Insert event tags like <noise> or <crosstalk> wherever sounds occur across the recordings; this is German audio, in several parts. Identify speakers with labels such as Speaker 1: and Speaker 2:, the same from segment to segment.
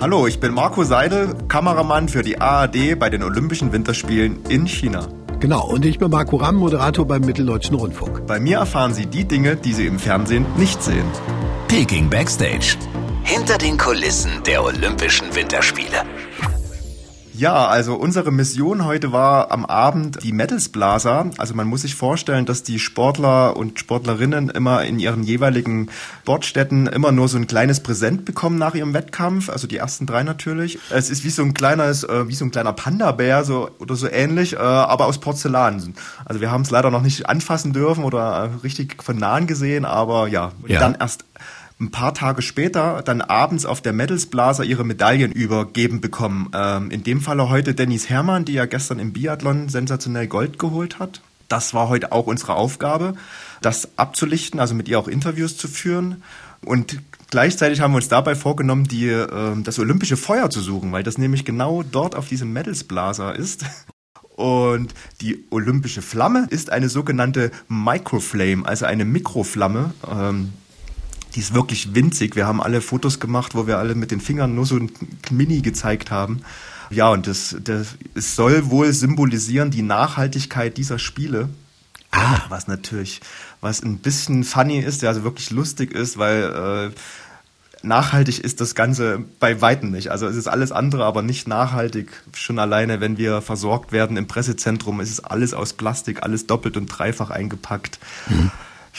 Speaker 1: Hallo, ich bin Marco Seidel, Kameramann für die ARD bei den Olympischen Winterspielen in China.
Speaker 2: Genau, und ich bin Marco Ramm, Moderator beim Mitteldeutschen Rundfunk.
Speaker 1: Bei mir erfahren Sie die Dinge, die Sie im Fernsehen nicht sehen.
Speaker 3: Peking Backstage. Hinter den Kulissen der Olympischen Winterspiele.
Speaker 1: Ja, also unsere Mission heute war am Abend die Medals Blaser. Also man muss sich vorstellen, dass die Sportler und Sportlerinnen immer in ihren jeweiligen Sportstätten immer nur so ein kleines Präsent bekommen nach ihrem Wettkampf. Also die ersten drei natürlich. Es ist wie so ein kleines, äh, wie so ein kleiner Panda-Bär so, oder so ähnlich, äh, aber aus Porzellan. Also wir haben es leider noch nicht anfassen dürfen oder äh, richtig von nahen gesehen, aber ja, ja. dann erst ein paar Tage später dann abends auf der Medals Blaser ihre Medaillen übergeben bekommen. Ähm, in dem Falle heute Dennis Herrmann, die ja gestern im Biathlon sensationell Gold geholt hat. Das war heute auch unsere Aufgabe, das abzulichten, also mit ihr auch Interviews zu führen. Und gleichzeitig haben wir uns dabei vorgenommen, die, äh, das olympische Feuer zu suchen, weil das nämlich genau dort auf diesem Medals Blaser ist. Und die olympische Flamme ist eine sogenannte Microflame, also eine Mikroflamme. Ähm, die ist wirklich winzig. Wir haben alle Fotos gemacht, wo wir alle mit den Fingern nur so ein Mini gezeigt haben. Ja, und das, das es soll wohl symbolisieren die Nachhaltigkeit dieser Spiele. Ah. Was natürlich, was ein bisschen funny ist, ja, also wirklich lustig ist, weil äh, nachhaltig ist das Ganze bei Weitem nicht. Also es ist alles andere, aber nicht nachhaltig. Schon alleine, wenn wir versorgt werden im Pressezentrum, ist es alles aus Plastik, alles doppelt und dreifach eingepackt. Mhm.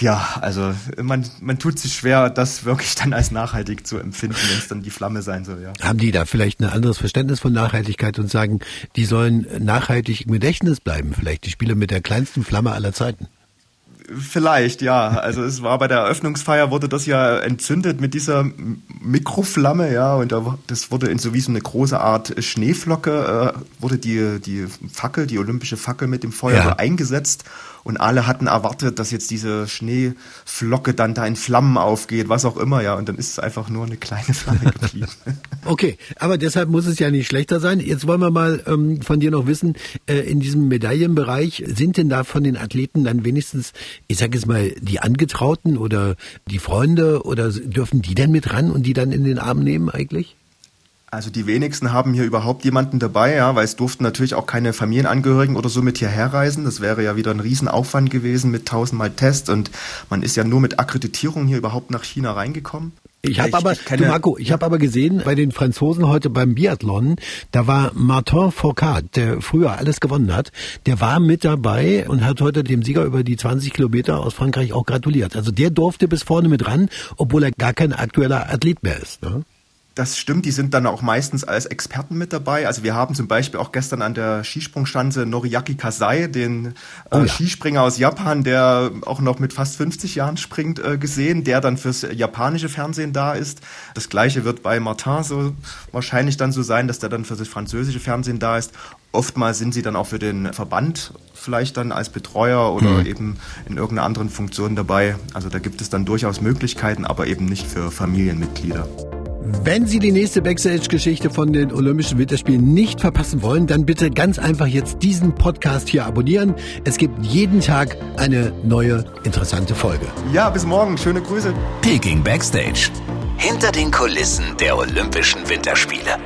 Speaker 1: Ja, also man, man tut sich schwer, das wirklich dann als nachhaltig zu empfinden, wenn es dann die Flamme sein soll. Ja.
Speaker 2: Haben die da vielleicht ein anderes Verständnis von Nachhaltigkeit und sagen, die sollen nachhaltig im Gedächtnis bleiben, vielleicht die Spiele mit der kleinsten Flamme aller Zeiten?
Speaker 1: Vielleicht, ja. Also es war bei der Eröffnungsfeier wurde das ja entzündet mit dieser Mikroflamme, ja, und das wurde in so wie so eine große Art Schneeflocke, äh, wurde die, die Fackel, die olympische Fackel mit dem Feuer ja. eingesetzt und alle hatten erwartet, dass jetzt diese Schneeflocke dann da in Flammen aufgeht, was auch immer, ja, und dann ist es einfach nur eine kleine <laughs> Flamme geblieben.
Speaker 2: okay, aber deshalb muss es ja nicht schlechter sein. Jetzt wollen wir mal ähm, von dir noch wissen, äh, in diesem Medaillenbereich, sind denn da von den Athleten dann wenigstens, ich sage jetzt mal, die Angetrauten oder die Freunde oder dürfen die denn mit ran und die dann in den Arm nehmen eigentlich?
Speaker 1: Also die wenigsten haben hier überhaupt jemanden dabei, ja, weil es durften natürlich auch keine Familienangehörigen oder so mit hierher reisen. Das wäre ja wieder ein Riesenaufwand gewesen mit tausendmal Test und man ist ja nur mit Akkreditierung hier überhaupt nach China reingekommen.
Speaker 2: Ich habe aber, ich du Marco, ich habe aber gesehen bei den Franzosen heute beim Biathlon, da war Martin Fourcade, der früher alles gewonnen hat, der war mit dabei und hat heute dem Sieger über die 20 Kilometer aus Frankreich auch gratuliert. Also der durfte bis vorne mit ran, obwohl er gar kein aktueller Athlet mehr ist. Ne?
Speaker 1: Das stimmt, die sind dann auch meistens als Experten mit dabei. Also wir haben zum Beispiel auch gestern an der Skisprungschanze Noriaki Kasai, den äh, oh ja. Skispringer aus Japan, der auch noch mit fast 50 Jahren springt, äh, gesehen, der dann fürs japanische Fernsehen da ist. Das gleiche wird bei Martin so wahrscheinlich dann so sein, dass der dann für das französische Fernsehen da ist. Oftmals sind sie dann auch für den Verband vielleicht dann als Betreuer oder mhm. eben in irgendeiner anderen Funktion dabei. Also da gibt es dann durchaus Möglichkeiten, aber eben nicht für Familienmitglieder.
Speaker 2: Wenn Sie die nächste Backstage-Geschichte von den Olympischen Winterspielen nicht verpassen wollen, dann bitte ganz einfach jetzt diesen Podcast hier abonnieren. Es gibt jeden Tag eine neue interessante Folge.
Speaker 1: Ja, bis morgen. Schöne Grüße.
Speaker 3: Peking Backstage. Hinter den Kulissen der Olympischen Winterspiele.